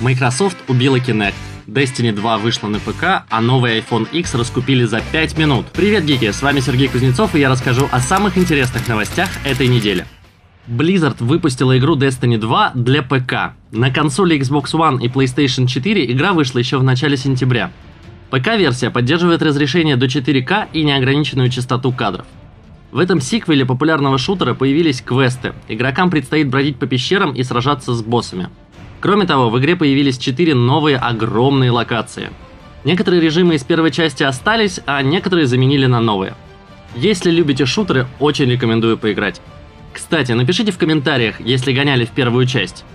Microsoft убила Kinect. Destiny 2 вышла на ПК, а новый iPhone X раскупили за 5 минут. Привет, гики! С вами Сергей Кузнецов, и я расскажу о самых интересных новостях этой недели. Blizzard выпустила игру Destiny 2 для ПК. На консоли Xbox One и PlayStation 4 игра вышла еще в начале сентября. ПК-версия поддерживает разрешение до 4К и неограниченную частоту кадров. В этом сиквеле популярного шутера появились квесты. Игрокам предстоит бродить по пещерам и сражаться с боссами. Кроме того, в игре появились 4 новые огромные локации. Некоторые режимы из первой части остались, а некоторые заменили на новые. Если любите шутеры, очень рекомендую поиграть. Кстати, напишите в комментариях, если гоняли в первую часть.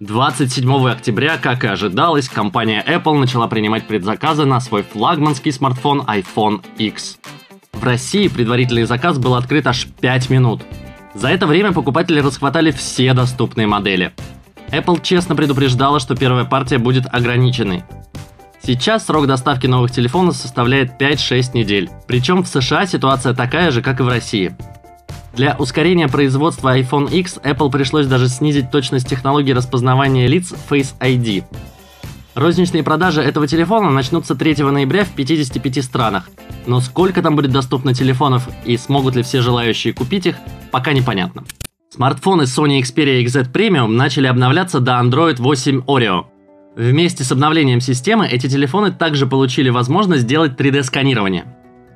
27 октября, как и ожидалось, компания Apple начала принимать предзаказы на свой флагманский смартфон iPhone X. В России предварительный заказ был открыт аж 5 минут. За это время покупатели расхватали все доступные модели. Apple честно предупреждала, что первая партия будет ограниченной. Сейчас срок доставки новых телефонов составляет 5-6 недель. Причем в США ситуация такая же, как и в России. Для ускорения производства iPhone X Apple пришлось даже снизить точность технологии распознавания лиц Face ID. Розничные продажи этого телефона начнутся 3 ноября в 55 странах, но сколько там будет доступно телефонов и смогут ли все желающие купить их, пока непонятно. Смартфоны Sony Xperia XZ Premium начали обновляться до Android 8 Oreo. Вместе с обновлением системы эти телефоны также получили возможность сделать 3D-сканирование.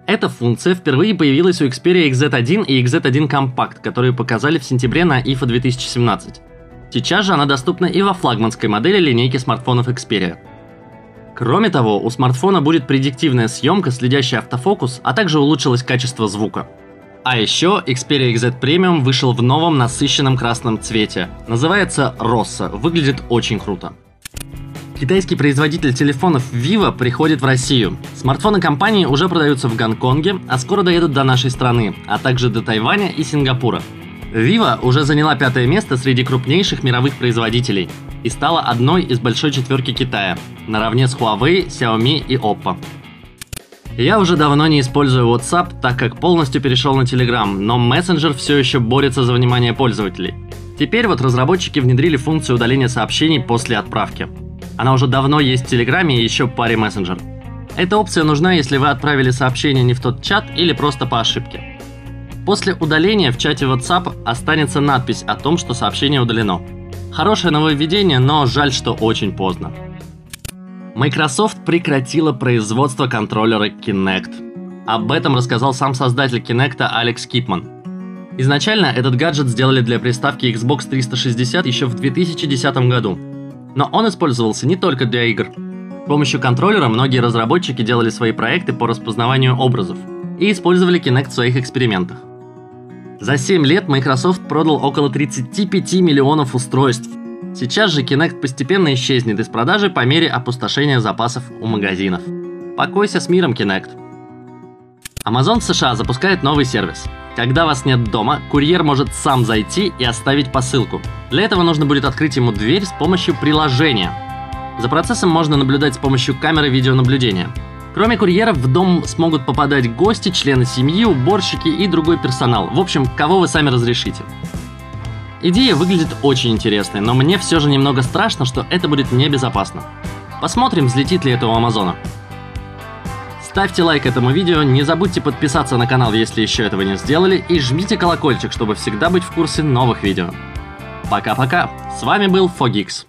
Эта функция впервые появилась у Xperia XZ1 и XZ1 Compact, которые показали в сентябре на IFA 2017. Сейчас же она доступна и во флагманской модели линейки смартфонов Xperia. Кроме того, у смартфона будет предиктивная съемка, следящий автофокус, а также улучшилось качество звука. А еще Xperia XZ Premium вышел в новом насыщенном красном цвете. Называется Rossa, выглядит очень круто. Китайский производитель телефонов Vivo приходит в Россию. Смартфоны компании уже продаются в Гонконге, а скоро доедут до нашей страны, а также до Тайваня и Сингапура. Vivo уже заняла пятое место среди крупнейших мировых производителей и стала одной из большой четверки Китая, наравне с Huawei, Xiaomi и Oppo. Я уже давно не использую WhatsApp, так как полностью перешел на Telegram, но мессенджер все еще борется за внимание пользователей. Теперь вот разработчики внедрили функцию удаления сообщений после отправки. Она уже давно есть в Телеграме и еще паре мессенджер. Эта опция нужна, если вы отправили сообщение не в тот чат или просто по ошибке. После удаления в чате WhatsApp останется надпись о том, что сообщение удалено. Хорошее нововведение, но жаль, что очень поздно. Microsoft прекратила производство контроллера Kinect. Об этом рассказал сам создатель Kinect Алекс Кипман. Изначально этот гаджет сделали для приставки Xbox 360 еще в 2010 году. Но он использовался не только для игр. С помощью контроллера многие разработчики делали свои проекты по распознаванию образов и использовали Kinect в своих экспериментах. За 7 лет Microsoft продал около 35 миллионов устройств. Сейчас же Kinect постепенно исчезнет из продажи по мере опустошения запасов у магазинов. Покойся с миром, Kinect. Amazon США запускает новый сервис. Когда вас нет дома, курьер может сам зайти и оставить посылку. Для этого нужно будет открыть ему дверь с помощью приложения. За процессом можно наблюдать с помощью камеры видеонаблюдения. Кроме курьеров, в дом смогут попадать гости, члены семьи, уборщики и другой персонал. В общем, кого вы сами разрешите. Идея выглядит очень интересной, но мне все же немного страшно, что это будет небезопасно. Посмотрим, взлетит ли это у Амазона. Ставьте лайк этому видео, не забудьте подписаться на канал, если еще этого не сделали, и жмите колокольчик, чтобы всегда быть в курсе новых видео. Пока-пока, с вами был Fogix.